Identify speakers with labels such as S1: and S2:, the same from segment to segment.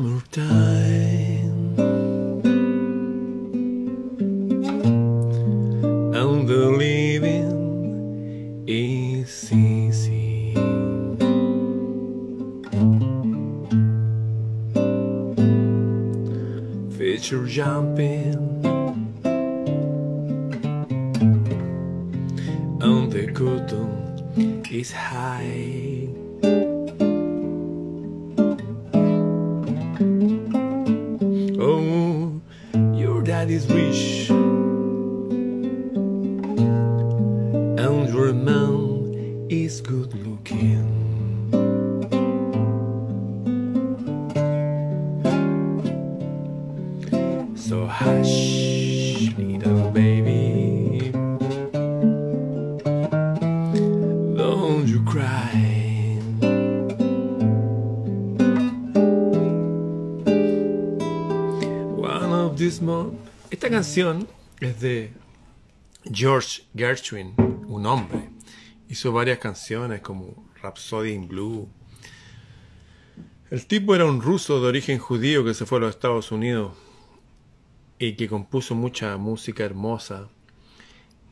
S1: moved on. George Gershwin, un hombre. Hizo varias canciones como Rhapsody in Blue. El tipo era un ruso de origen judío que se fue a los Estados Unidos y que compuso mucha música hermosa.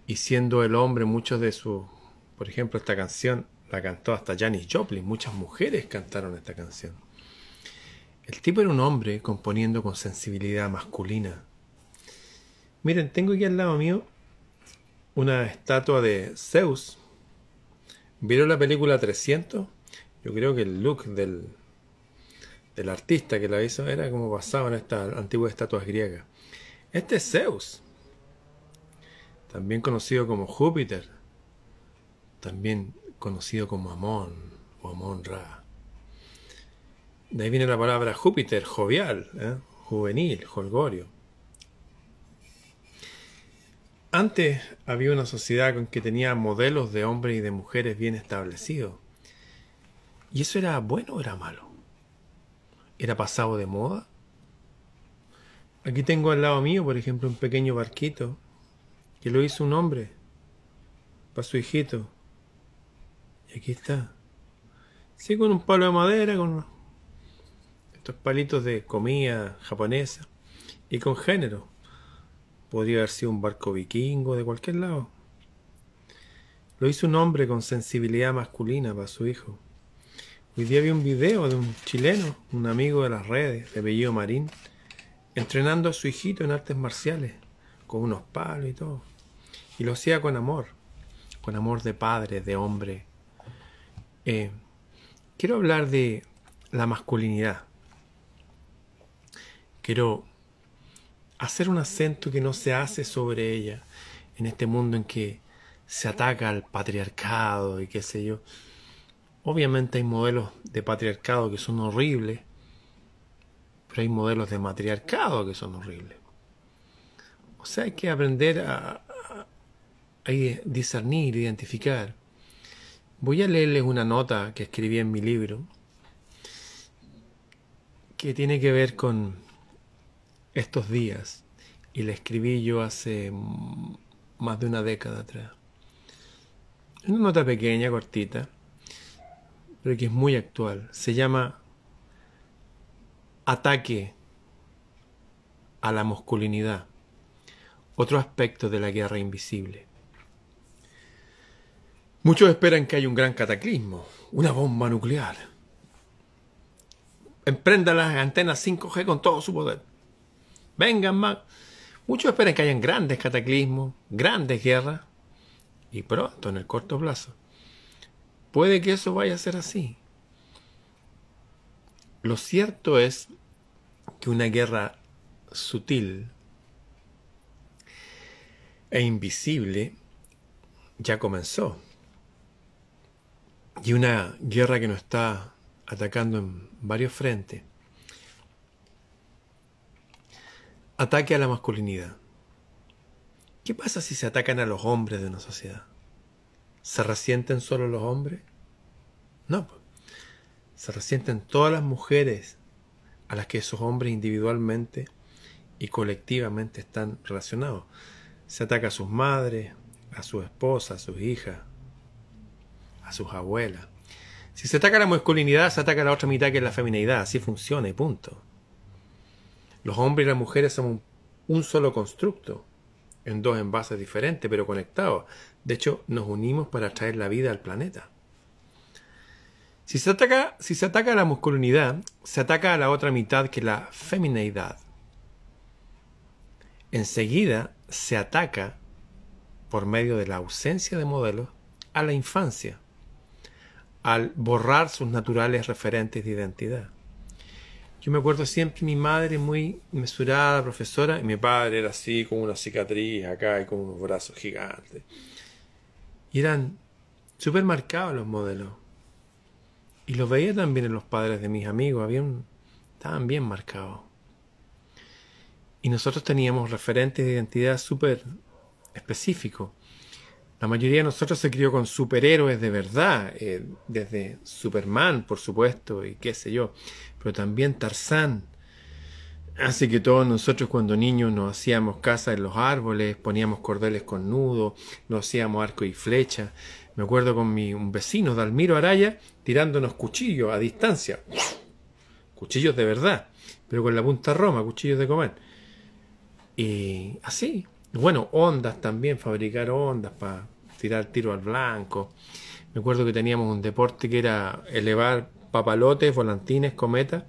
S1: Y siendo el hombre, muchos de sus, por ejemplo, esta canción la cantó hasta Janis Joplin. Muchas mujeres cantaron esta canción. El tipo era un hombre componiendo con sensibilidad masculina. Miren, tengo aquí al lado mío una estatua de Zeus. ¿Vieron la película 300? Yo creo que el look del, del artista que la hizo era como basado en estas antiguas estatuas griegas. Este es Zeus, también conocido como Júpiter, también conocido como Amón o Amón Ra. De ahí viene la palabra Júpiter, jovial, ¿eh? juvenil, holgorio. Antes había una sociedad con que tenía modelos de hombres y de mujeres bien establecidos. ¿Y eso era bueno o era malo? ¿Era pasado de moda? Aquí tengo al lado mío, por ejemplo, un pequeño barquito que lo hizo un hombre para su hijito. Y aquí está. Sí, con un palo de madera, con estos palitos de comida japonesa y con género. Podría haber sido un barco vikingo de cualquier lado. Lo hizo un hombre con sensibilidad masculina para su hijo. Hoy día vi un video de un chileno, un amigo de las redes, de apellido Marín, entrenando a su hijito en artes marciales, con unos palos y todo. Y lo hacía con amor, con amor de padre, de hombre. Eh, quiero hablar de la masculinidad. Quiero hacer un acento que no se hace sobre ella en este mundo en que se ataca al patriarcado y qué sé yo. Obviamente hay modelos de patriarcado que son horribles, pero hay modelos de matriarcado que son horribles. O sea, hay que aprender a, a, discernir, identificar. Voy a leerles una nota que escribí en mi libro que tiene que ver con estos días y la escribí yo hace más de una década atrás. Es una nota pequeña, cortita, pero que es muy actual. Se llama Ataque a la masculinidad, otro aspecto de la guerra invisible. Muchos esperan que haya un gran cataclismo, una bomba nuclear. Emprenda las antenas 5G con todo su poder. Vengan más. Muchos esperan que hayan grandes cataclismos, grandes guerras, y pronto, en el corto plazo. Puede que eso vaya a ser así. Lo cierto es que una guerra sutil e invisible ya comenzó. Y una guerra que nos está atacando en varios frentes. Ataque a la masculinidad. ¿Qué pasa si se atacan a los hombres de una sociedad? ¿Se resienten solo los hombres? No, pues. se resienten todas las mujeres a las que esos hombres individualmente y colectivamente están relacionados. Se ataca a sus madres, a sus esposas, a sus hijas, a sus abuelas. Si se ataca la masculinidad, se ataca la otra mitad que es la feminidad. Así funciona y punto. Los hombres y las mujeres somos un solo constructo, en dos envases diferentes, pero conectados. De hecho, nos unimos para traer la vida al planeta. Si se ataca, si se ataca a la masculinidad, se ataca a la otra mitad que es la femineidad. Enseguida se ataca, por medio de la ausencia de modelos, a la infancia, al borrar sus naturales referentes de identidad. Yo me acuerdo siempre mi madre muy mesurada, profesora, y mi padre era así, con una cicatriz acá y con unos brazos gigantes. Y eran súper marcados los modelos. Y los veía también en los padres de mis amigos, habían, estaban bien marcados. Y nosotros teníamos referentes de identidad súper específicos. La mayoría de nosotros se crió con superhéroes de verdad, eh, desde Superman, por supuesto, y qué sé yo, pero también Tarzán. Así que todos nosotros cuando niños nos hacíamos casa en los árboles, poníamos cordeles con nudo, nos hacíamos arco y flecha. Me acuerdo con mi, un vecino, Dalmiro Araya, tirándonos cuchillos a distancia. Cuchillos de verdad, pero con la punta roma, cuchillos de comer. Y así, bueno, ondas también, fabricar ondas para tirar tiro al blanco. Me acuerdo que teníamos un deporte que era elevar papalotes, volantines, cometas,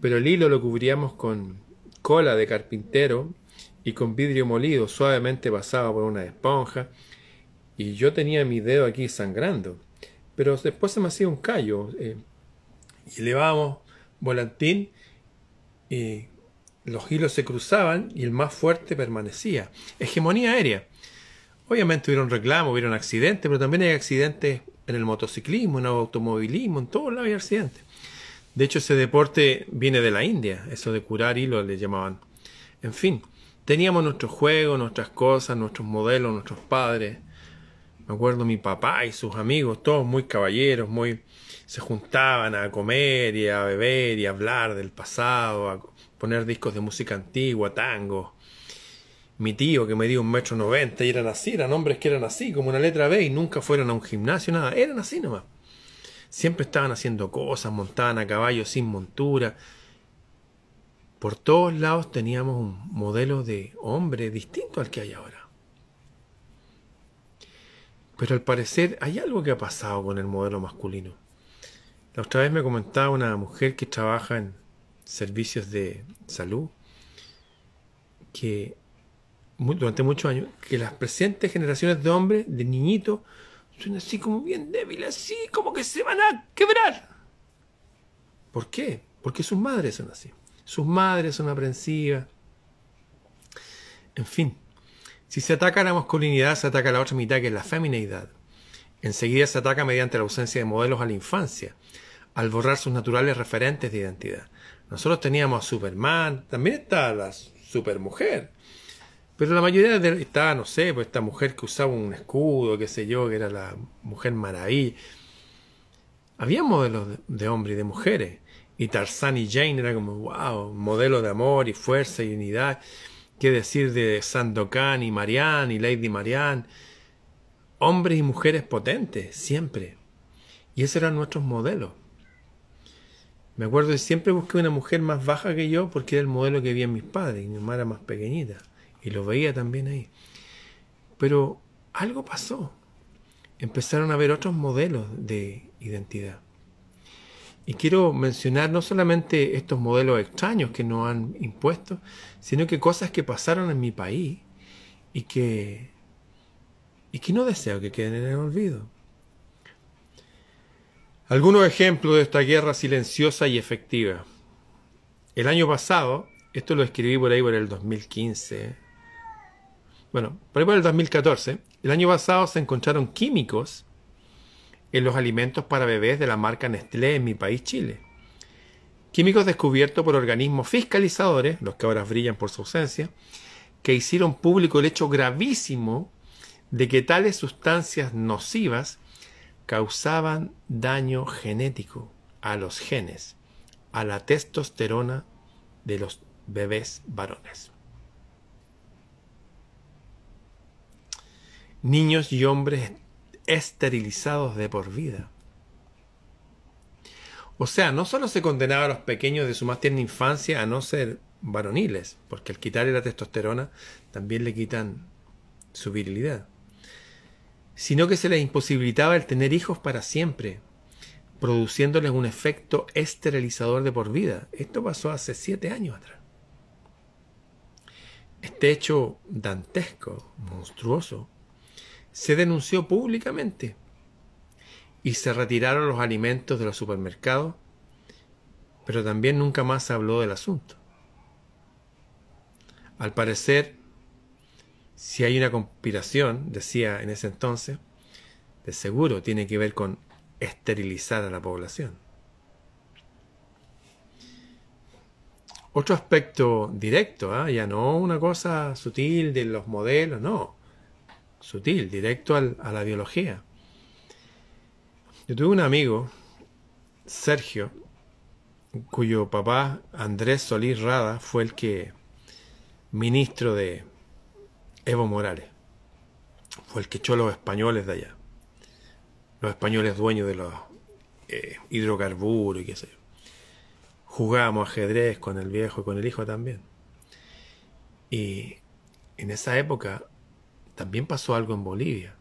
S1: pero el hilo lo cubríamos con cola de carpintero y con vidrio molido suavemente pasado por una esponja. Y yo tenía mi dedo aquí sangrando. Pero después se me hacía un callo. Eh, elevábamos volantín y los hilos se cruzaban y el más fuerte permanecía. Hegemonía aérea. Obviamente hubieron reclamos, hubieron accidentes, pero también hay accidentes en el motociclismo, en el automovilismo, en todos lados hay accidentes. De hecho, ese deporte viene de la India, eso de curar hilos le llamaban. En fin, teníamos nuestros juegos, nuestras cosas, nuestros modelos, nuestros padres. Me acuerdo mi papá y sus amigos, todos muy caballeros, muy se juntaban a comer y a beber y a hablar del pasado, poner discos de música antigua, tango. Mi tío que me dio un metro noventa y eran así, eran hombres que eran así, como una letra B y nunca fueron a un gimnasio, nada, eran así nomás. Siempre estaban haciendo cosas, montaban a caballo sin montura. Por todos lados teníamos un modelo de hombre distinto al que hay ahora. Pero al parecer hay algo que ha pasado con el modelo masculino. La otra vez me comentaba una mujer que trabaja en servicios de salud que durante muchos años que las presentes generaciones de hombres, de niñitos, son así como bien débiles, así como que se van a quebrar. ¿Por qué? Porque sus madres son así. Sus madres son aprensivas. En fin, si se ataca a la masculinidad, se ataca a la otra mitad, que es la femineidad. Enseguida se ataca mediante la ausencia de modelos a la infancia, al borrar sus naturales referentes de identidad. Nosotros teníamos a Superman, también está la supermujer. Pero la mayoría de estaba, no sé, pues esta mujer que usaba un escudo, qué sé yo, que era la mujer maravilla. Había modelos de, hombres y de mujeres. Y Tarzan y Jane era como, wow, modelo de amor y fuerza y unidad. ¿Qué decir de Sandokan y Marianne y Lady Marianne? Hombres y mujeres potentes, siempre. Y esos eran nuestros modelos. Me acuerdo que siempre busqué una mujer más baja que yo porque era el modelo que vi en mis padres y mi mamá era más pequeñita y lo veía también ahí. Pero algo pasó. Empezaron a haber otros modelos de identidad. Y quiero mencionar no solamente estos modelos extraños que nos han impuesto, sino que cosas que pasaron en mi país y que, y que no deseo que queden en el olvido. Algunos ejemplos de esta guerra silenciosa y efectiva. El año pasado, esto lo escribí por ahí por el 2015, bueno, por ahí por el 2014, el año pasado se encontraron químicos en los alimentos para bebés de la marca Nestlé en mi país, Chile. Químicos descubiertos por organismos fiscalizadores, los que ahora brillan por su ausencia, que hicieron público el hecho gravísimo de que tales sustancias nocivas causaban daño genético a los genes, a la testosterona de los bebés varones. Niños y hombres esterilizados de por vida. O sea, no solo se condenaba a los pequeños de su más tierna infancia a no ser varoniles, porque al quitarle la testosterona también le quitan su virilidad, sino que se les imposibilitaba el tener hijos para siempre, produciéndoles un efecto esterilizador de por vida. Esto pasó hace siete años atrás. Este hecho dantesco, monstruoso, se denunció públicamente y se retiraron los alimentos de los supermercados, pero también nunca más se habló del asunto. Al parecer, si hay una conspiración, decía en ese entonces, de seguro tiene que ver con esterilizar a la población. Otro aspecto directo, ¿ah? ya no una cosa sutil de los modelos, no, sutil, directo a la biología. Yo tuve un amigo, Sergio, cuyo papá, Andrés Solís Rada, fue el que, ministro de Evo Morales, fue el que echó los españoles de allá. Los españoles dueños de los eh, hidrocarburos y qué sé yo. Jugábamos ajedrez con el viejo y con el hijo también. Y en esa época también pasó algo en Bolivia,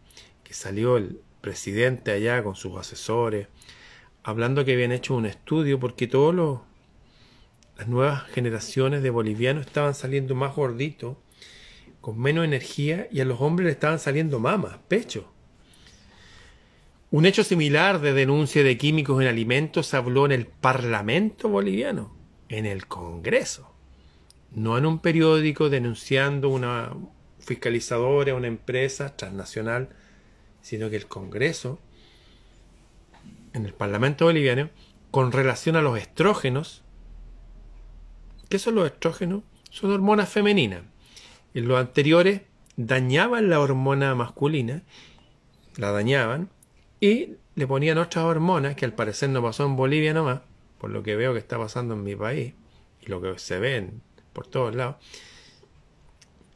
S1: que salió el presidente allá con sus asesores, hablando que habían hecho un estudio porque todas las nuevas generaciones de bolivianos estaban saliendo más gorditos, con menos energía, y a los hombres le estaban saliendo mamas, pecho. Un hecho similar de denuncia de químicos en alimentos se habló en el Parlamento boliviano, en el Congreso, no en un periódico denunciando una fiscalizadora, una empresa transnacional sino que el Congreso, en el Parlamento boliviano, con relación a los estrógenos, ¿qué son los estrógenos? Son hormonas femeninas. En los anteriores dañaban la hormona masculina, la dañaban, y le ponían otras hormonas que al parecer no pasó en Bolivia nomás, por lo que veo que está pasando en mi país, y lo que se ven por todos lados.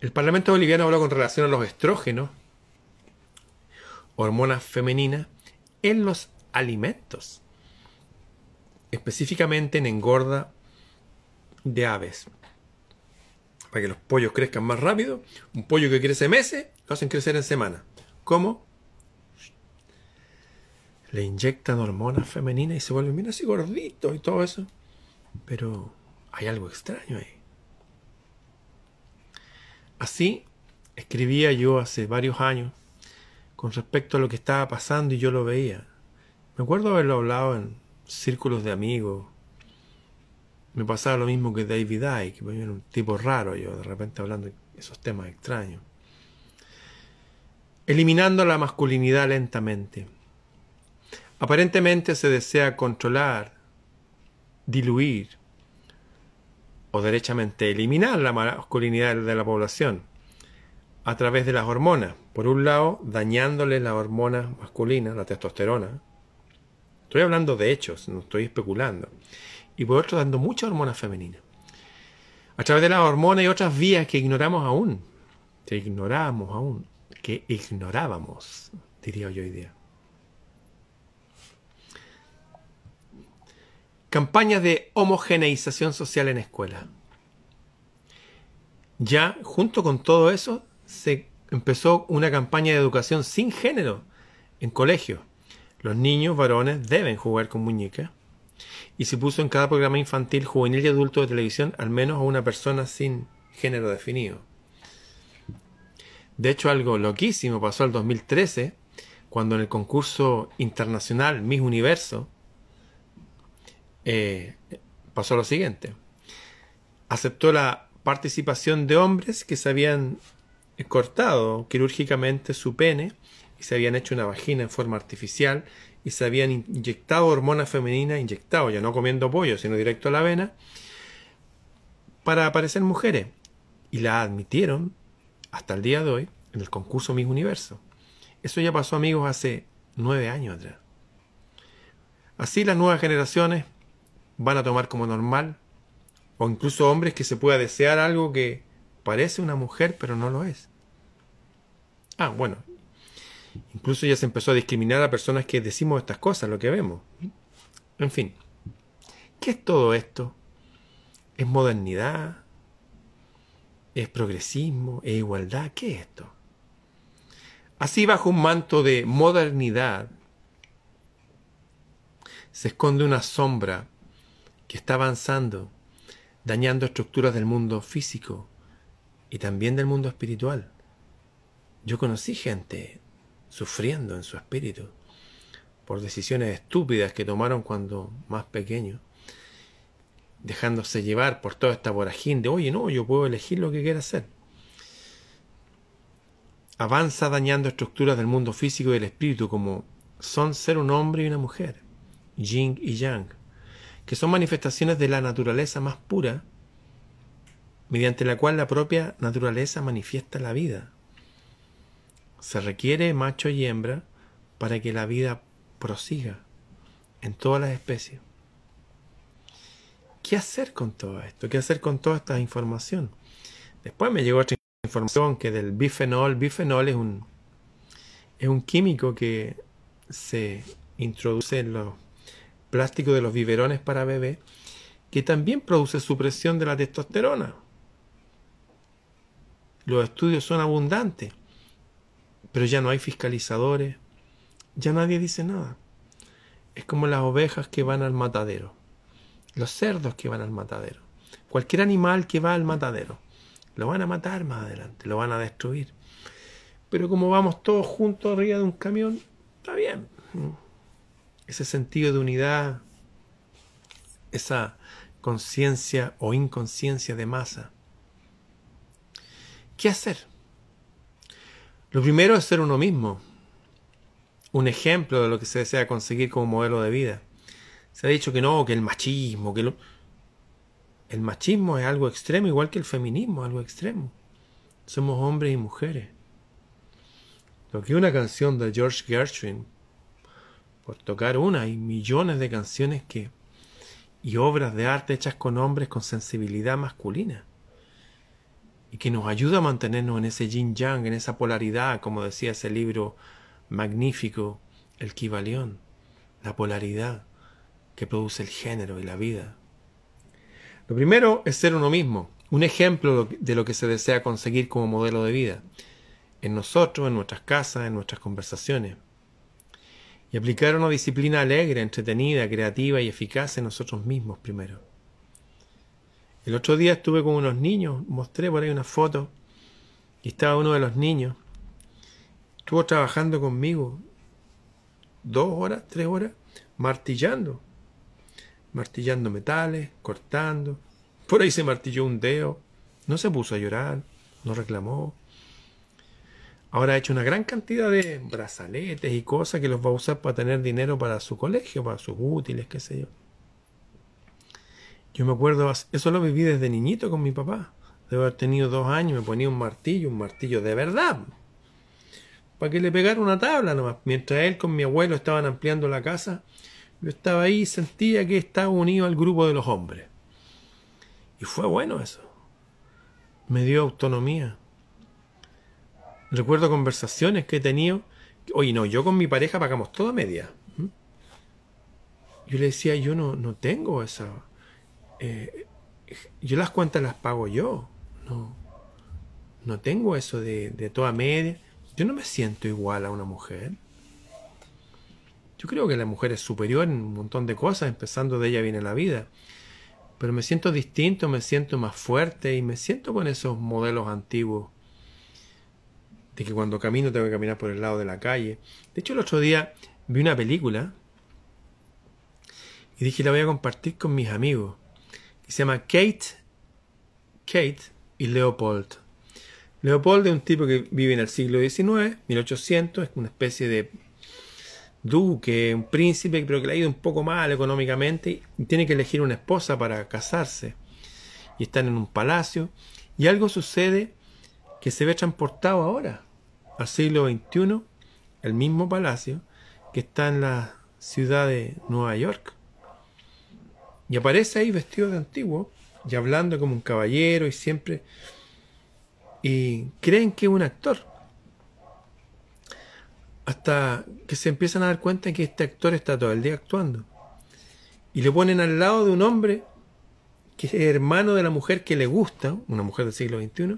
S1: El Parlamento boliviano habló con relación a los estrógenos, hormonas femeninas en los alimentos, específicamente en engorda de aves. Para que los pollos crezcan más rápido, un pollo que crece meses, lo hacen crecer en semanas. ¿Cómo? Le inyectan hormonas femeninas y se vuelven bien así gorditos y todo eso. Pero hay algo extraño ahí. Así escribía yo hace varios años con respecto a lo que estaba pasando y yo lo veía. Me acuerdo haberlo hablado en círculos de amigos. Me pasaba lo mismo que David Icke, que era un tipo raro yo, de repente hablando de esos temas extraños. Eliminando la masculinidad lentamente. Aparentemente se desea controlar, diluir o derechamente eliminar la masculinidad de la población a través de las hormonas. Por un lado, dañándole la hormona masculina, la testosterona. Estoy hablando de hechos, no estoy especulando. Y por otro, dando mucha hormona femenina. A través de las hormonas y otras vías que ignoramos aún. Que ignoramos aún. Que ignorábamos, diría yo hoy día. Campañas de homogeneización social en escuelas. Ya, junto con todo eso, se empezó una campaña de educación sin género en colegios. Los niños varones deben jugar con muñecas. Y se puso en cada programa infantil, juvenil y adulto de televisión al menos a una persona sin género definido. De hecho, algo loquísimo pasó el 2013, cuando en el concurso internacional Miss Universo eh, pasó lo siguiente. Aceptó la participación de hombres que se habían cortado quirúrgicamente su pene y se habían hecho una vagina en forma artificial y se habían inyectado hormonas femeninas, inyectado ya no comiendo pollo, sino directo a la vena, para aparecer mujeres. Y la admitieron hasta el día de hoy en el concurso Miss Universo. Eso ya pasó, amigos, hace nueve años atrás. Así las nuevas generaciones van a tomar como normal, o incluso hombres que se pueda desear algo que parece una mujer pero no lo es. Ah, bueno. Incluso ya se empezó a discriminar a personas que decimos estas cosas, lo que vemos. En fin. ¿Qué es todo esto? ¿Es modernidad? ¿Es progresismo? ¿Es igualdad? ¿Qué es esto? Así bajo un manto de modernidad se esconde una sombra que está avanzando, dañando estructuras del mundo físico y también del mundo espiritual. Yo conocí gente sufriendo en su espíritu por decisiones estúpidas que tomaron cuando más pequeños, dejándose llevar por toda esta vorágine de, oye, no, yo puedo elegir lo que quiera hacer. Avanza dañando estructuras del mundo físico y del espíritu como son ser un hombre y una mujer, yin y yang, que son manifestaciones de la naturaleza más pura, mediante la cual la propia naturaleza manifiesta la vida. Se requiere macho y hembra para que la vida prosiga en todas las especies. ¿Qué hacer con todo esto? ¿Qué hacer con toda esta información? Después me llegó otra información que del bifenol, bifenol es un, es un químico que se introduce en los plástico de los biberones para bebé, que también produce supresión de la testosterona. Los estudios son abundantes, pero ya no hay fiscalizadores, ya nadie dice nada. Es como las ovejas que van al matadero, los cerdos que van al matadero, cualquier animal que va al matadero. Lo van a matar más adelante, lo van a destruir. Pero como vamos todos juntos arriba de un camión, está bien ese sentido de unidad, esa conciencia o inconsciencia de masa. ¿Qué hacer? Lo primero es ser uno mismo, un ejemplo de lo que se desea conseguir como modelo de vida. Se ha dicho que no, que el machismo, que el machismo es algo extremo, igual que el feminismo algo extremo. Somos hombres y mujeres. Lo que una canción de George Gershwin por tocar una. Hay millones de canciones que y obras de arte hechas con hombres con sensibilidad masculina y que nos ayuda a mantenernos en ese yin yang, en esa polaridad, como decía ese libro magnífico, el Kibalión, la polaridad que produce el género y la vida. Lo primero es ser uno mismo, un ejemplo de lo que se desea conseguir como modelo de vida, en nosotros, en nuestras casas, en nuestras conversaciones y aplicar una disciplina alegre, entretenida, creativa y eficaz en nosotros mismos primero. El otro día estuve con unos niños, mostré por ahí una foto, y estaba uno de los niños, estuvo trabajando conmigo dos horas, tres horas, martillando, martillando metales, cortando, por ahí se martilló un dedo, no se puso a llorar, no reclamó, Ahora ha hecho una gran cantidad de brazaletes y cosas que los va a usar para tener dinero para su colegio, para sus útiles, qué sé yo. Yo me acuerdo, eso lo viví desde niñito con mi papá. Debo haber tenido dos años, me ponía un martillo, un martillo de verdad. Para que le pegara una tabla nomás. Mientras él con mi abuelo estaban ampliando la casa, yo estaba ahí y sentía que estaba unido al grupo de los hombres. Y fue bueno eso. Me dio autonomía. Recuerdo conversaciones que he tenido. Oye, no, yo con mi pareja pagamos toda media. ¿Mm? Yo le decía, yo no, no tengo esa. Eh, yo las cuentas las pago yo. No, no tengo eso de, de toda media. Yo no me siento igual a una mujer. Yo creo que la mujer es superior en un montón de cosas, empezando de ella viene la vida. Pero me siento distinto, me siento más fuerte y me siento con esos modelos antiguos de que cuando camino tengo que caminar por el lado de la calle. De hecho, el otro día vi una película y dije la voy a compartir con mis amigos. Se llama Kate, Kate y Leopold. Leopold es un tipo que vive en el siglo XIX, 1800, es una especie de duque, un príncipe, pero que le ha ido un poco mal económicamente y tiene que elegir una esposa para casarse. Y están en un palacio y algo sucede que se ve transportado ahora, al siglo XXI, el mismo palacio que está en la ciudad de Nueva York. Y aparece ahí vestido de antiguo y hablando como un caballero y siempre... Y creen que es un actor. Hasta que se empiezan a dar cuenta que este actor está todo el día actuando. Y le ponen al lado de un hombre que es hermano de la mujer que le gusta, una mujer del siglo XXI,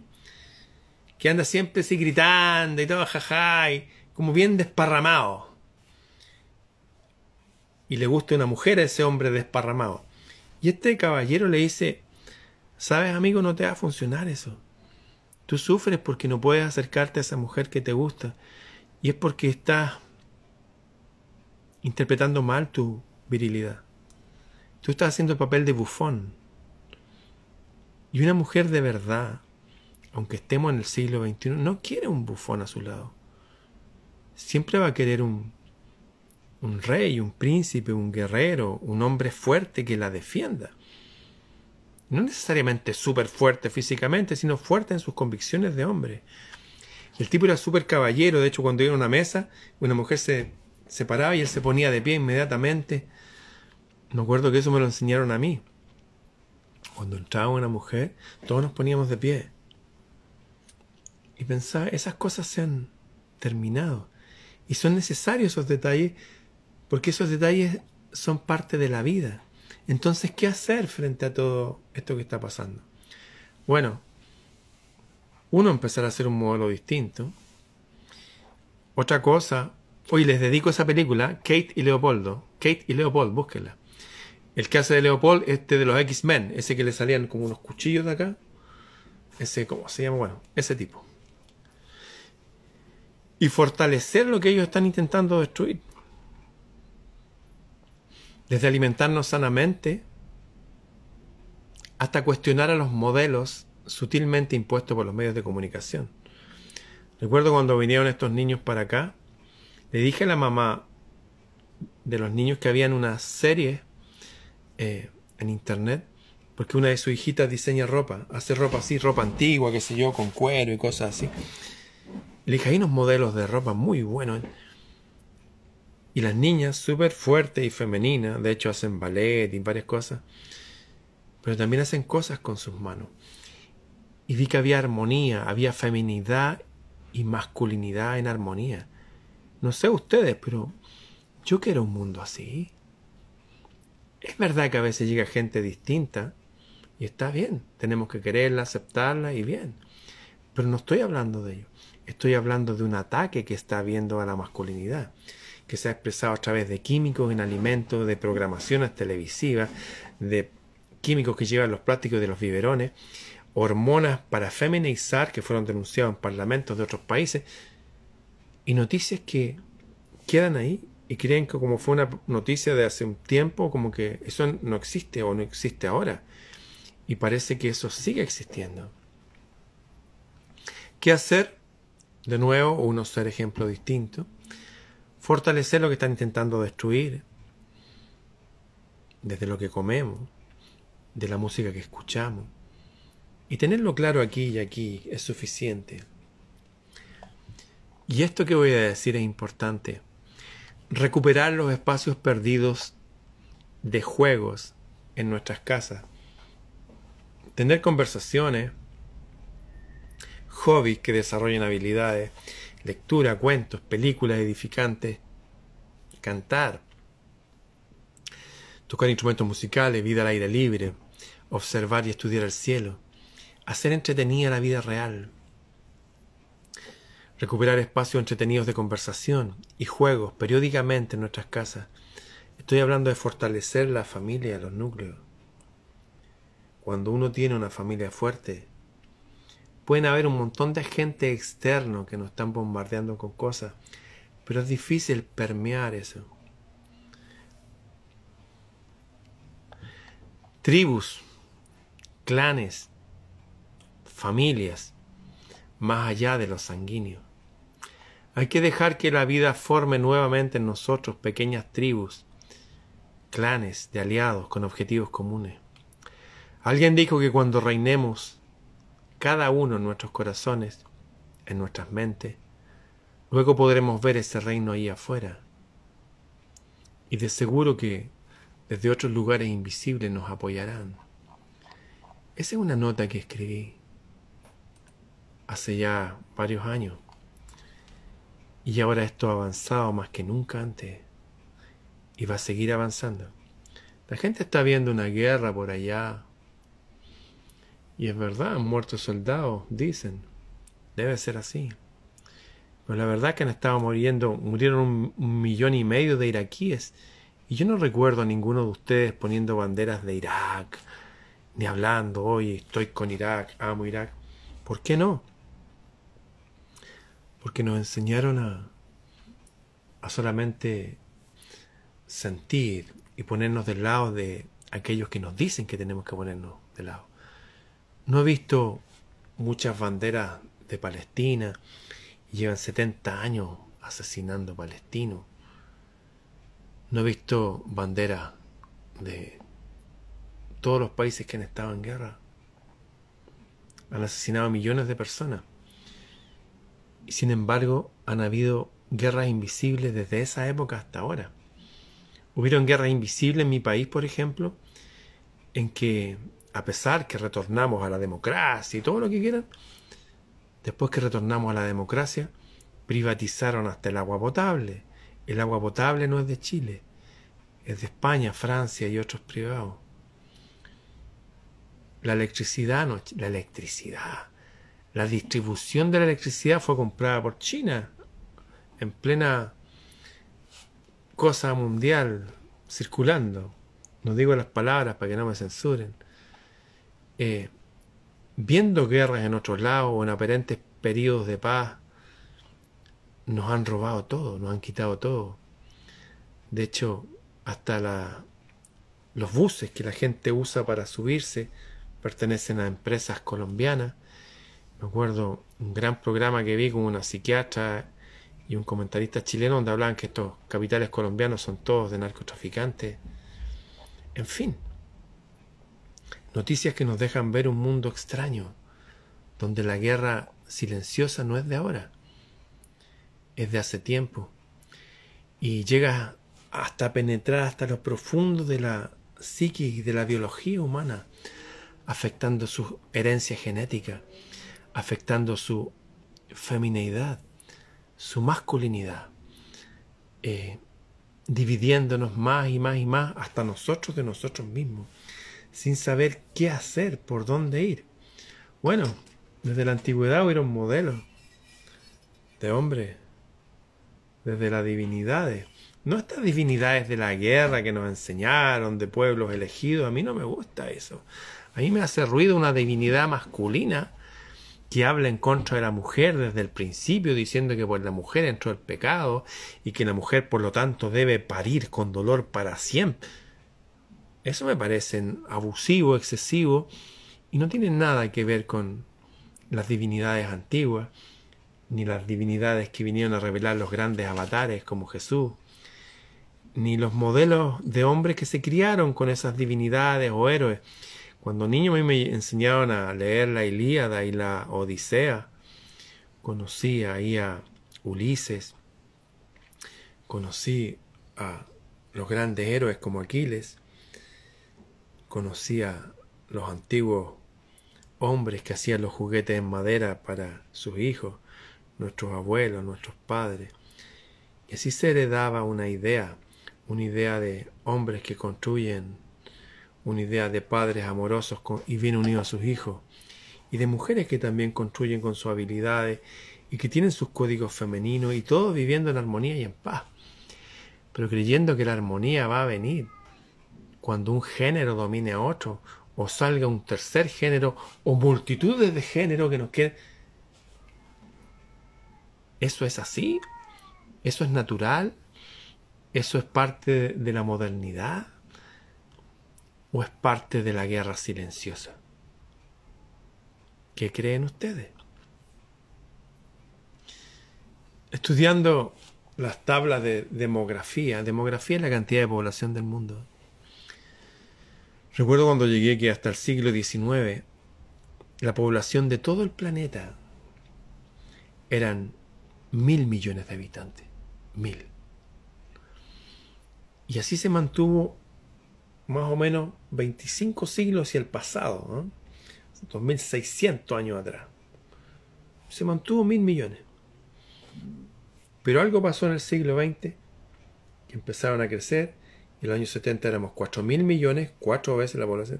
S1: que anda siempre así gritando y todo, jaja, y como bien desparramado. Y le gusta una mujer a ese hombre desparramado. Y este caballero le dice, sabes amigo, no te va a funcionar eso. Tú sufres porque no puedes acercarte a esa mujer que te gusta. Y es porque estás interpretando mal tu virilidad. Tú estás haciendo el papel de bufón. Y una mujer de verdad, aunque estemos en el siglo XXI, no quiere un bufón a su lado. Siempre va a querer un, un rey, un príncipe, un guerrero, un hombre fuerte que la defienda. No necesariamente súper fuerte físicamente, sino fuerte en sus convicciones de hombre. El tipo era súper caballero, de hecho cuando iba a una mesa, una mujer se se paraba y él se ponía de pie inmediatamente. Me acuerdo que eso me lo enseñaron a mí. Cuando entraba una mujer, todos nos poníamos de pie. Y pensaba, esas cosas se han terminado. Y son necesarios esos detalles, porque esos detalles son parte de la vida. Entonces, ¿qué hacer frente a todo esto que está pasando? Bueno, uno empezar a hacer un modelo distinto. Otra cosa, Hoy les dedico esa película, Kate y Leopoldo. Kate y Leopold, búsquenla. El que hace de Leopold, este de los X-Men, ese que le salían como unos cuchillos de acá. Ese, ¿cómo se llama? Bueno, ese tipo. Y fortalecer lo que ellos están intentando destruir. Desde alimentarnos sanamente hasta cuestionar a los modelos sutilmente impuestos por los medios de comunicación. Recuerdo cuando vinieron estos niños para acá, le dije a la mamá de los niños que habían una serie eh, en internet, porque una de sus hijitas diseña ropa, hace ropa así, ropa antigua, qué sé yo, con cuero y cosas así. Le dije, hay unos modelos de ropa muy buenos. Y las niñas, súper fuertes y femeninas, de hecho hacen ballet y varias cosas, pero también hacen cosas con sus manos. Y vi que había armonía, había feminidad y masculinidad en armonía. No sé ustedes, pero yo quiero un mundo así. Es verdad que a veces llega gente distinta y está bien, tenemos que quererla, aceptarla y bien. Pero no estoy hablando de ello. Estoy hablando de un ataque que está habiendo a la masculinidad, que se ha expresado a través de químicos en alimentos, de programaciones televisivas, de químicos que llevan los plásticos de los biberones, hormonas para feminizar que fueron denunciados en parlamentos de otros países, y noticias que quedan ahí y creen que como fue una noticia de hace un tiempo, como que eso no existe o no existe ahora. Y parece que eso sigue existiendo. ¿Qué hacer? De nuevo, uno ser ejemplo distinto. Fortalecer lo que están intentando destruir. Desde lo que comemos, de la música que escuchamos. Y tenerlo claro aquí y aquí es suficiente. Y esto que voy a decir es importante. Recuperar los espacios perdidos de juegos en nuestras casas. Tener conversaciones, hobbies que desarrollen habilidades, lectura, cuentos, películas edificantes, cantar, tocar instrumentos musicales, vida al aire libre, observar y estudiar el cielo, hacer entretenida la vida real, recuperar espacios entretenidos de conversación y juegos periódicamente en nuestras casas. Estoy hablando de fortalecer la familia, los núcleos. Cuando uno tiene una familia fuerte, pueden haber un montón de gente externo que nos están bombardeando con cosas, pero es difícil permear eso. Tribus, clanes, familias, más allá de los sanguíneos. Hay que dejar que la vida forme nuevamente en nosotros pequeñas tribus, clanes de aliados con objetivos comunes. Alguien dijo que cuando reinemos cada uno en nuestros corazones, en nuestras mentes, luego podremos ver ese reino ahí afuera. Y de seguro que desde otros lugares invisibles nos apoyarán. Esa es una nota que escribí hace ya varios años. Y ahora esto ha avanzado más que nunca antes y va a seguir avanzando. La gente está viendo una guerra por allá Y es verdad, han muerto soldados, dicen. Debe ser así. Pero la verdad es que han estado muriendo, murieron un, millón y medio de iraquíes. Y yo no recuerdo a ninguno de ustedes poniendo banderas de Irak, ni hablando, hoy estoy con Irak, amo Irak. ¿Por qué no? Porque nos enseñaron a, a solamente sentir y ponernos del lado de aquellos que nos dicen que tenemos que ponernos del lado. No he visto muchas banderas de Palestina llevan 70 años asesinando palestinos. No he visto banderas de todos los países que han estado en guerra. Han asesinado millones de personas. Y sin embargo, han habido guerras invisibles desde esa época hasta ahora. Hubieron guerras invisibles en mi país, por ejemplo, en que a pesar que retornamos a la democracia y todo lo que quieran, después que retornamos a la democracia, privatizaron hasta el agua potable. El agua potable no es de Chile, es de España, Francia y otros privados. La electricidad no, la electricidad, la distribución de la electricidad fue comprada por China en plena cosa mundial circulando. No digo las palabras para que no me censuren. Eh, viendo guerras en otros lados o en aparentes periodos de paz, nos han robado todo, nos han quitado todo. De hecho, hasta los buses que la gente usa para subirse pertenecen a empresas colombianas. Me acuerdo un gran programa que vi con una psiquiatra y un comentarista chileno donde hablaban que estos capitales colombianos son todos de narcotraficantes. En fin, Noticias que nos dejan ver un mundo extraño, donde la guerra silenciosa no es de ahora, es de hace tiempo, y llega hasta penetrar hasta lo profundo de la psique y de la biología humana, afectando su herencia genética, afectando su femineidad, su masculinidad, eh, dividiéndonos más y más y más hasta nosotros de nosotros mismos sin saber qué hacer, por dónde ir. Bueno, desde la antigüedad hubieron modelos de hombres, desde las divinidades. No estas divinidades de la guerra que nos enseñaron, de pueblos elegidos, a mí no me gusta eso. A mí me hace ruido una divinidad masculina que habla en contra de la mujer desde el principio, diciendo que por la mujer entró el pecado y que la mujer por lo tanto debe parir con dolor para siempre. Eso me parece abusivo, excesivo, y no tiene nada que ver con las divinidades antiguas, ni las divinidades que vinieron a revelar los grandes avatares como Jesús, ni los modelos de hombres que se criaron con esas divinidades o héroes. Cuando niño me enseñaron a leer la Ilíada y la Odisea, conocí ahí a Ulises, conocí a los grandes héroes como Aquiles, conocía los antiguos hombres que hacían los juguetes en madera para sus hijos, nuestros abuelos, nuestros padres. Y así se heredaba una idea, una idea de hombres que construyen, una idea de padres amorosos y bien unidos a sus hijos, y de mujeres que también construyen con sus habilidades y que tienen sus códigos femeninos y todos viviendo en armonía y en paz, pero creyendo que la armonía va a venir cuando un género domine a otro, o salga un tercer género, o multitudes de géneros que nos quieren. ¿Eso es así? ¿Eso es natural? ¿Eso es parte de la modernidad? ¿O es parte de la guerra silenciosa? ¿Qué creen ustedes? Estudiando las tablas de demografía, demografía es la cantidad de población del mundo, Recuerdo cuando llegué que hasta el siglo XIX la población de todo el planeta eran mil millones de habitantes. Mil. Y así se mantuvo más o menos 25 siglos y el pasado, ¿no? 2600 años atrás. Se mantuvo mil millones. Pero algo pasó en el siglo XX que empezaron a crecer en los años 70 éramos 4 mil millones, cuatro veces la población,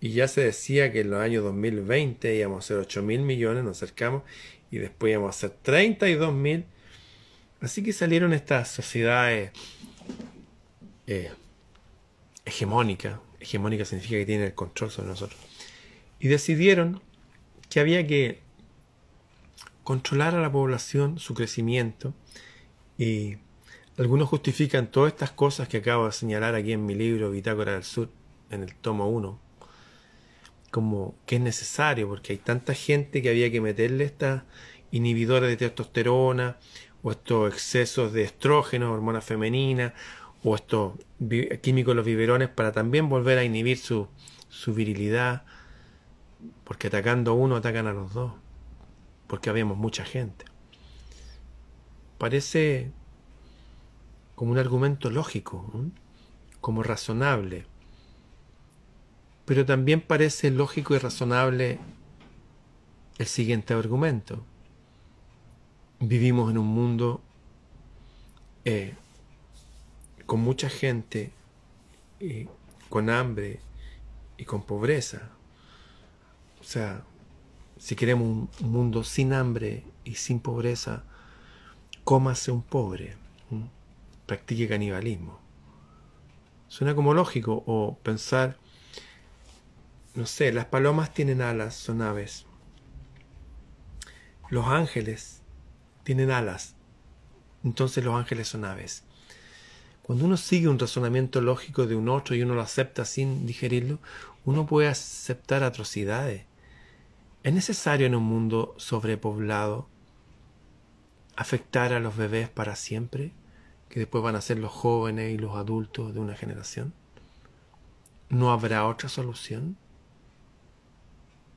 S1: y ya se decía que en los años 2020 íbamos a ser 8 mil millones, nos acercamos, y después íbamos a ser 32 mil. Así que salieron estas sociedades eh, hegemónicas, hegemónica significa que tienen el control sobre nosotros, y decidieron que había que controlar a la población, su crecimiento, y algunos justifican todas estas cosas que acabo de señalar aquí en mi libro Bitácora del Sur, en el tomo 1, como que es necesario, porque hay tanta gente que había que meterle estas inhibidores de testosterona, o estos excesos de estrógenos, hormonas femeninas, o estos químicos los biberones para también volver a inhibir su, su virilidad, porque atacando a uno atacan a los dos, porque habíamos mucha gente. Parece como un argumento lógico, como razonable, pero también parece lógico y razonable el siguiente argumento. Vivimos en un mundo eh, con mucha gente, y con hambre y con pobreza. O sea, si queremos un mundo sin hambre y sin pobreza, cómase un pobre, practique canibalismo. Suena como lógico, o pensar no sé, las palomas tienen alas, son aves. Los ángeles tienen alas, entonces los ángeles son aves. Cuando uno sigue un razonamiento lógico de un otro y uno lo acepta sin digerirlo, uno puede aceptar atrocidades. ¿Es necesario en un mundo sobrepoblado afectar a los bebés para siempre, que después van a ser los jóvenes y los adultos de una generación? ¿No habrá otra solución?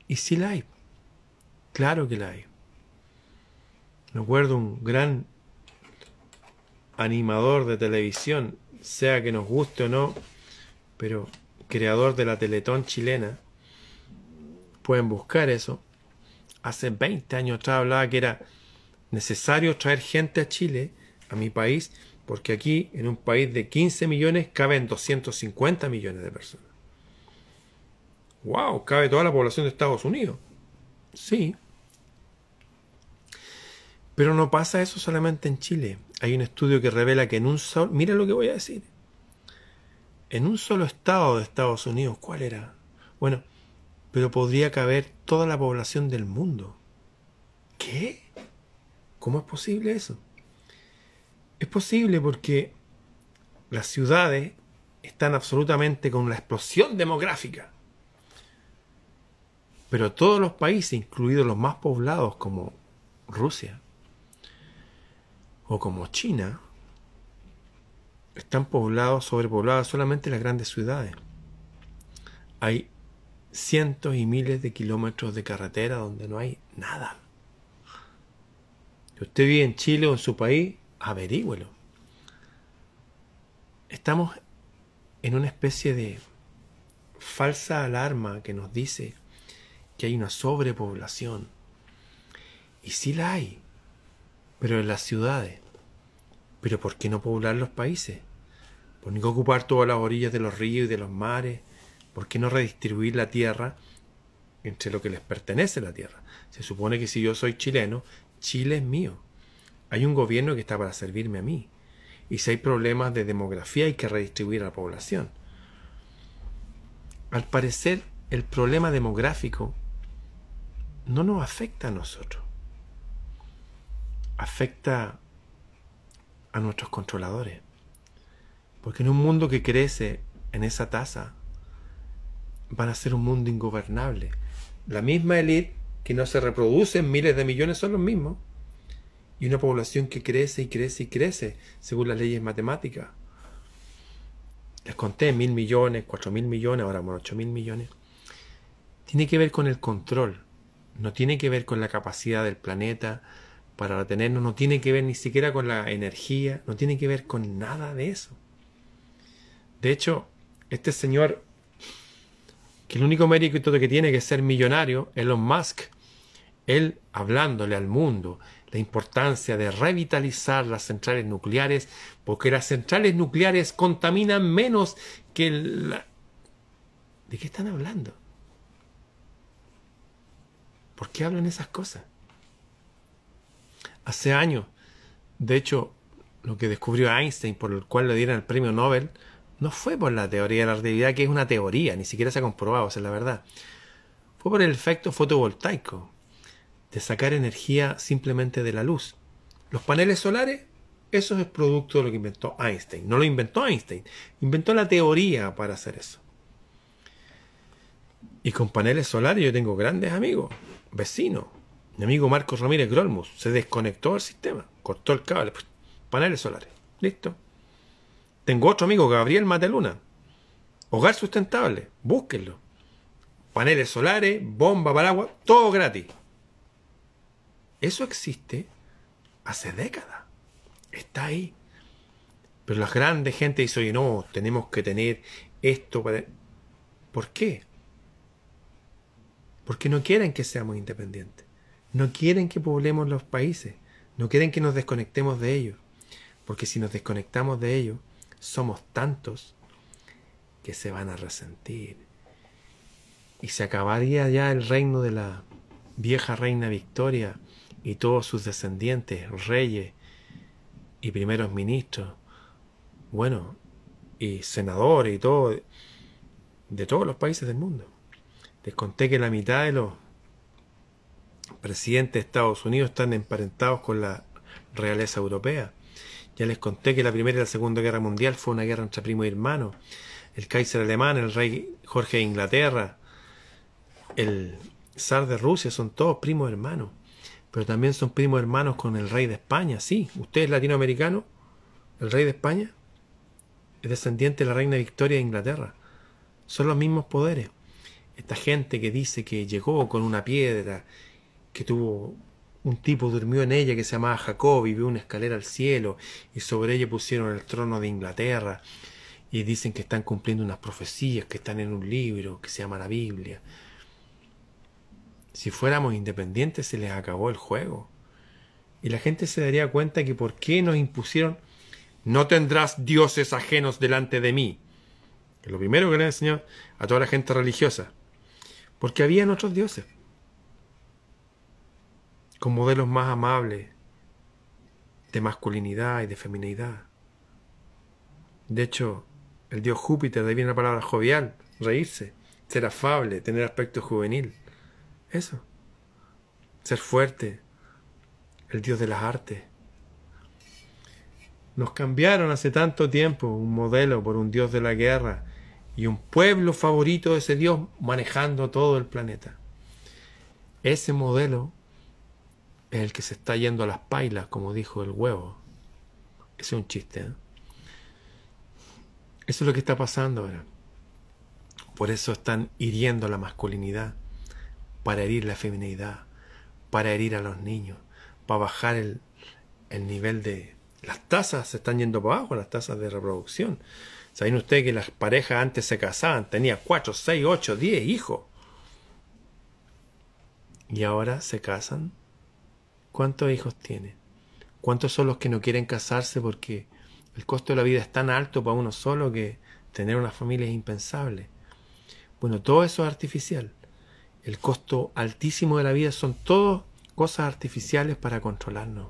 S1: Y sí la hay. Claro que la hay. Me acuerdo un gran animador de televisión, sea que nos guste o no, pero creador de la Teletón chilena. Pueden buscar eso. Hace 20 años atrás hablaba que era necesario traer gente a Chile, a mi país, porque aquí, en un país de 15 millones, caben 250 millones de personas wow, cabe toda la población de Estados Unidos. Sí. Pero no pasa eso solamente en Chile. Hay un estudio que revela que en un solo, mira lo que voy a decir, en un solo estado de Estados Unidos, ¿cuál era? Bueno, pero podría caber toda la población del mundo. ¿Qué? ¿Cómo es posible eso? Es posible porque las ciudades están absolutamente con la explosión demográfica. Pero todos los países, incluidos los más poblados como Rusia o como China, están poblados, sobrepoblados solamente las grandes ciudades. Hay cientos y miles de kilómetros de carretera donde no hay nada. Si usted vive en Chile o en su país, averígüelo. Estamos en una especie de falsa alarma que nos dice que hay una sobrepoblación. Y sí la hay, pero en las ciudades. Pero ¿por qué no poblar los países? ¿Por qué ocupar todas las orillas de los ríos y de los mares? ¿Por qué no redistribuir la tierra entre lo que les pertenece a la tierra? Se supone que si yo soy chileno, Chile es mío. Hay un gobierno que está para servirme a mí. Y si hay problemas de demografía hay que redistribuir a la población. Al parecer, el problema demográfico no nos afecta a nosotros. Afecta a nuestros controladores. Porque en un mundo que crece en esa tasa, van a ser un mundo ingobernable. La misma élite que no se reproduce en miles de millones son los mismos. Y una población que crece y crece y crece según las leyes matemáticas. Les conté mil millones, cuatro mil millones, ahora ocho mil millones. Tiene que ver con el control no tiene que ver con la capacidad del planeta para retenernos, no tiene que ver ni siquiera con la energía, no tiene que ver con nada de eso. De hecho, este señor, que el único mérito que tiene que ser millonario, Elon Musk, él hablándole al mundo la importancia de revitalizar las centrales nucleares, porque las centrales nucleares contaminan menos que la... ¿De qué están hablando? ¿Por qué hablo en esas cosas? Hace años, de hecho, lo que descubrió Einstein, por el cual le dieron el premio Nobel, no fue por la teoría de la relatividad, que es una teoría, ni siquiera se ha comprobado, es la verdad. Fue por el efecto fotovoltaico, de sacar energía simplemente de la luz. Los paneles solares, eso es producto de lo que inventó Einstein. No lo inventó Einstein, inventó la teoría para hacer eso. Y con paneles solares yo tengo grandes amigos, vecinos. Mi amigo Marcos Ramírez Grolmus se desconectó del sistema, cortó el cable, pues, paneles solares, listo. Tengo otro amigo, Gabriel Mateluna, hogar sustentable, búsquenlo. Paneles solares, bomba para agua, todo gratis. Eso existe hace décadas. Está ahí. Pero la grande gente dice, oye, no, tenemos que tener esto para... ¿Por qué? Porque no quieren que seamos independientes. No quieren que poblemos los países. No quieren que nos desconectemos de ellos. Porque si nos desconectamos de ellos, somos tantos que se van a resentir. Y se acabaría ya el reino de la vieja reina Victoria y todos sus descendientes, reyes y primeros ministros, bueno, y senadores y todo, de todos los países del mundo. Les conté que la mitad de los presidentes de Estados Unidos están emparentados con la realeza europea. Ya les conté que la Primera y la Segunda Guerra Mundial fue una guerra entre primo y hermano. El Kaiser alemán, el rey Jorge de Inglaterra, el zar de Rusia son todos primos hermanos. Pero también son primos hermanos con el rey de España. Sí, usted es latinoamericano, el rey de España es descendiente de la reina Victoria de Inglaterra. Son los mismos poderes esta gente que dice que llegó con una piedra, que tuvo un tipo durmió en ella que se llamaba Jacob y vio una escalera al cielo y sobre ella pusieron el trono de Inglaterra y dicen que están cumpliendo unas profecías que están en un libro que se llama la Biblia. Si fuéramos independientes se les acabó el juego. Y la gente se daría cuenta que por qué nos impusieron no tendrás dioses ajenos delante de mí. Lo primero que le enseñó a toda la gente religiosa. Porque habían otros dioses, con modelos más amables de masculinidad y de feminidad. De hecho, el dios Júpiter, de ahí viene la palabra jovial, reírse, ser afable, tener aspecto juvenil. Eso. Ser fuerte, el dios de las artes. Nos cambiaron hace tanto tiempo un modelo por un dios de la guerra y un pueblo favorito de ese Dios manejando todo el planeta. Ese modelo es el que se está yendo a las pailas, como dijo el huevo. Ese es un chiste. ¿eh? Eso es lo que está pasando ahora. Por eso están hiriendo la masculinidad, para herir la feminidad, para herir a los niños, para bajar el, el nivel de... Las tasas se están yendo para abajo, las tasas de reproducción. ¿Saben ustedes que las parejas antes se casaban? Tenía 4, 6, 8, 10 hijos. Y ahora se casan. ¿Cuántos hijos tienen? ¿Cuántos son los que no quieren casarse porque el costo de la vida es tan alto para uno solo que tener una familia es impensable? Bueno, todo eso es artificial. El costo altísimo de la vida son todas cosas artificiales para controlarnos.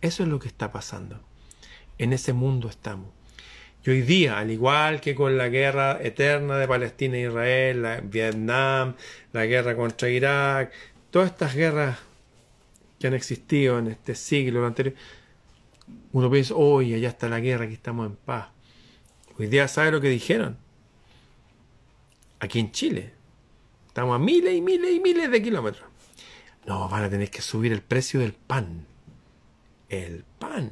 S1: Eso es lo que está pasando. En ese mundo estamos. Y hoy día, al igual que con la guerra eterna de Palestina e Israel, la Vietnam, la guerra contra Irak, todas estas guerras que han existido en este siglo anterior, uno piensa, hoy allá está la guerra, aquí estamos en paz. Hoy día, ¿sabe lo que dijeron? Aquí en Chile. Estamos a miles y miles y miles de kilómetros. No, van a tener que subir el precio del pan. El pan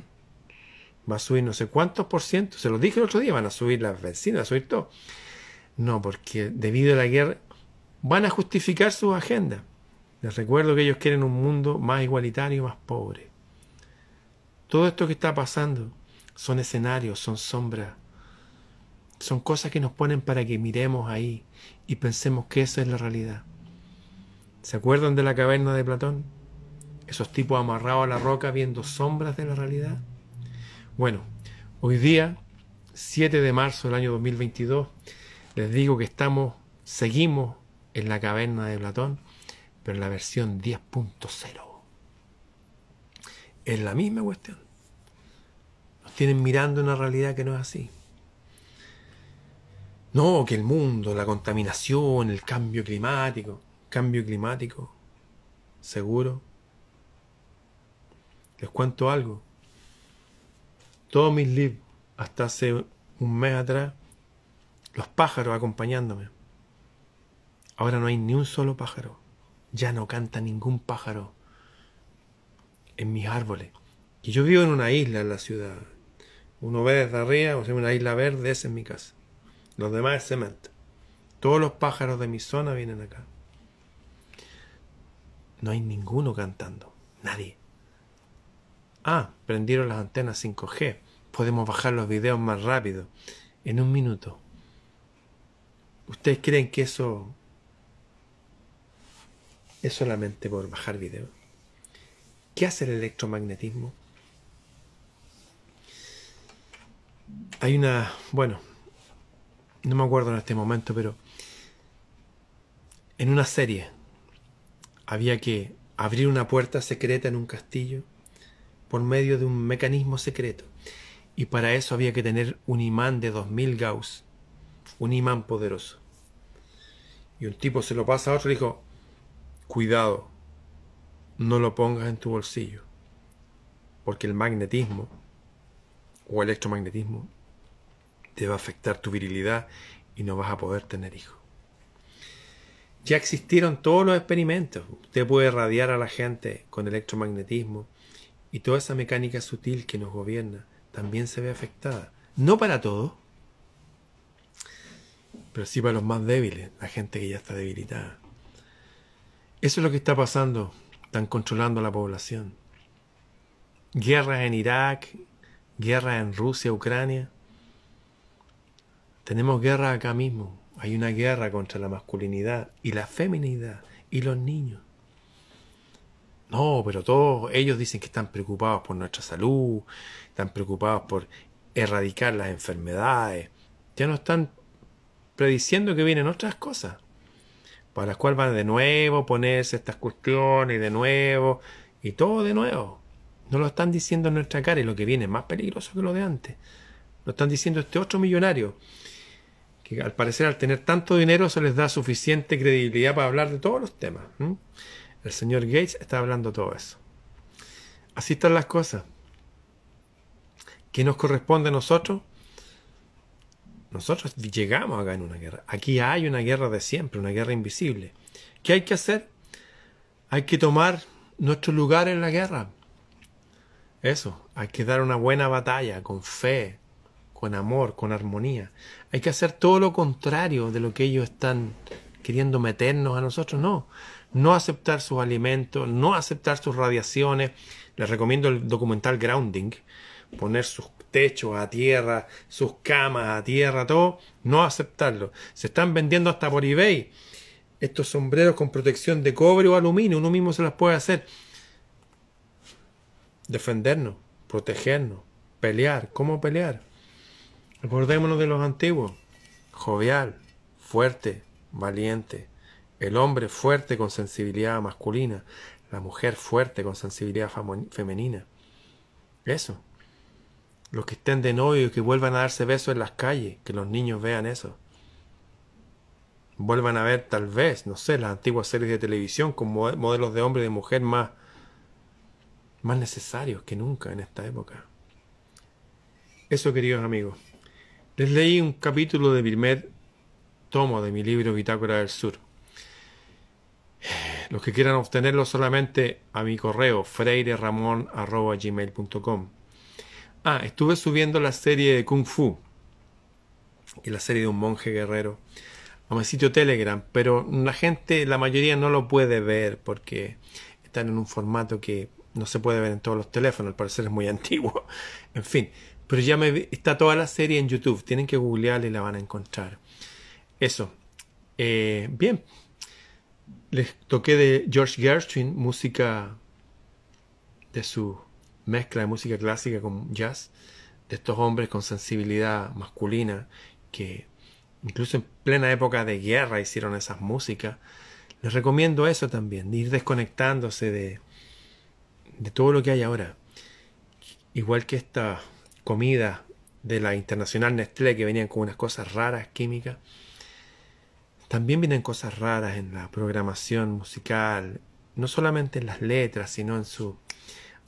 S1: va a subir no sé cuántos por ciento, se lo dije el otro día, van a subir las vecinas, van a subir todo. No, porque debido a la guerra van a justificar su agenda. Les recuerdo que ellos quieren un mundo más igualitario, más pobre. Todo esto que está pasando son escenarios, son sombras, son cosas que nos ponen para que miremos ahí y pensemos que esa es la realidad. ¿Se acuerdan de la caverna de Platón? Esos tipos amarrados a la roca viendo sombras de la realidad. Bueno, hoy día, 7 de marzo del año 2022, les digo que estamos, seguimos en la caverna de Platón, pero la versión 10.0. Es la misma cuestión. Nos tienen mirando una realidad que no es así. No, que el mundo, la contaminación, el cambio climático, cambio climático, seguro. Les cuento algo. Todos mis libros, hasta hace un mes atrás, los pájaros acompañándome. Ahora no hay ni un solo pájaro. Ya no canta ningún pájaro en mis árboles. Y yo vivo en una isla en la ciudad. Uno ve desde arriba, o sea, una isla verde, esa es mi casa. Los demás es cemento. Todos los pájaros de mi zona vienen acá. No hay ninguno cantando. Nadie. Ah, prendieron las antenas 5G. Podemos bajar los videos más rápido. En un minuto. ¿Ustedes creen que eso es solamente por bajar videos? ¿Qué hace el electromagnetismo? Hay una, bueno, no me acuerdo en este momento, pero en una serie había que abrir una puerta secreta en un castillo por medio de un mecanismo secreto. Y para eso había que tener un imán de 2000 Gauss, un imán poderoso. Y un tipo se lo pasa a otro y dijo, cuidado, no lo pongas en tu bolsillo, porque el magnetismo o electromagnetismo te va a afectar tu virilidad y no vas a poder tener hijos. Ya existieron todos los experimentos. Usted puede radiar a la gente con electromagnetismo y toda esa mecánica sutil que nos gobierna también se ve afectada. No para todos, pero sí para los más débiles, la gente que ya está debilitada. Eso es lo que está pasando. Están controlando la población. Guerras en Irak, guerras en Rusia, Ucrania. Tenemos guerra acá mismo. Hay una guerra contra la masculinidad y la feminidad y los niños. No, pero todos ellos dicen que están preocupados por nuestra salud, están preocupados por erradicar las enfermedades. Ya no están prediciendo que vienen otras cosas, para las cuales van de nuevo ponerse estas cuestiones y de nuevo, y todo de nuevo. No lo están diciendo en nuestra cara y lo que viene es más peligroso que lo de antes. Lo están diciendo este otro millonario al parecer al tener tanto dinero se les da suficiente credibilidad para hablar de todos los temas. El señor Gates está hablando todo eso. Así están las cosas. ¿Qué nos corresponde a nosotros? Nosotros llegamos acá en una guerra. Aquí hay una guerra de siempre, una guerra invisible. ¿Qué hay que hacer? Hay que tomar nuestro lugar en la guerra. Eso, hay que dar una buena batalla con fe, con amor, con armonía. Hay que hacer todo lo contrario de lo que ellos están queriendo meternos a nosotros, no. No aceptar sus alimentos, no aceptar sus radiaciones. Les recomiendo el documental Grounding, poner sus techos a tierra, sus camas a tierra, todo, no aceptarlo. Se están vendiendo hasta por eBay estos sombreros con protección de cobre o aluminio, uno mismo se las puede hacer. Defendernos, protegernos, pelear, ¿cómo pelear? Recordémonos de los antiguos. Jovial, fuerte, valiente. El hombre fuerte con sensibilidad masculina. La mujer fuerte con sensibilidad femenina. Eso. Los que estén de novio y que vuelvan a darse besos en las calles. Que los niños vean eso. Vuelvan a ver tal vez, no sé, las antiguas series de televisión con modelos de hombre y de mujer más, más necesarios que nunca en esta época. Eso, queridos amigos. Les leí un capítulo de primer tomo de mi libro Bitácora del Sur. Los que quieran obtenerlo solamente a mi correo freireramon.gmail.com Ah, estuve subiendo la serie de Kung Fu y la serie de un monje guerrero a mi sitio Telegram, pero la gente, la mayoría no lo puede ver porque están en un formato que no se puede ver en todos los teléfonos, al parecer es muy antiguo. En fin, pero ya me, está toda la serie en YouTube. Tienen que googlearla y la van a encontrar. Eso. Eh, bien. Les toqué de George Gershwin, música de su mezcla de música clásica con jazz, de estos hombres con sensibilidad masculina que incluso en plena época de guerra hicieron esas músicas. Les recomiendo eso también, ir desconectándose de, de todo lo que hay ahora. Igual que esta comida de la internacional Nestlé que venían con unas cosas raras químicas, también vienen cosas raras en la programación musical, no solamente en las letras, sino en sus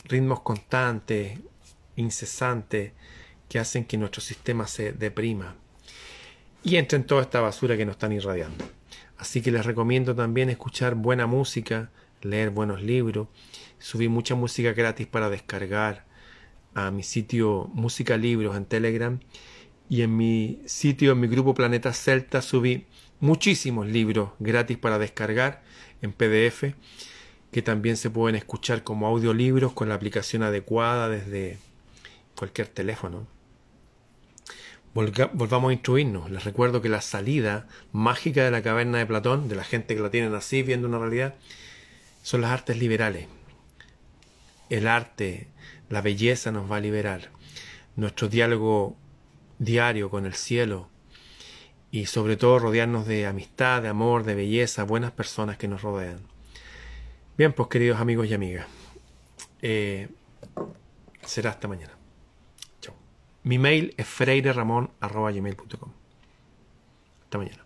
S1: ritmos constantes, incesantes, que hacen que nuestro sistema se deprima y entre en toda esta basura que nos están irradiando. Así que les recomiendo también escuchar buena música, leer buenos libros, subir mucha música gratis para descargar a mi sitio Música Libros en Telegram y en mi sitio, en mi grupo Planeta Celta, subí muchísimos libros gratis para descargar en PDF que también se pueden escuchar como audiolibros con la aplicación adecuada desde cualquier teléfono volvamos a instruirnos. Les recuerdo que la salida mágica de la caverna de Platón, de la gente que la tienen así, viendo una realidad, son las artes liberales. El arte, la belleza nos va a liberar. Nuestro diálogo diario con el cielo y sobre todo rodearnos de amistad, de amor, de belleza, buenas personas que nos rodean. Bien, pues queridos amigos y amigas, eh, será hasta mañana. Mi mail es freireramon.com. Hasta mañana.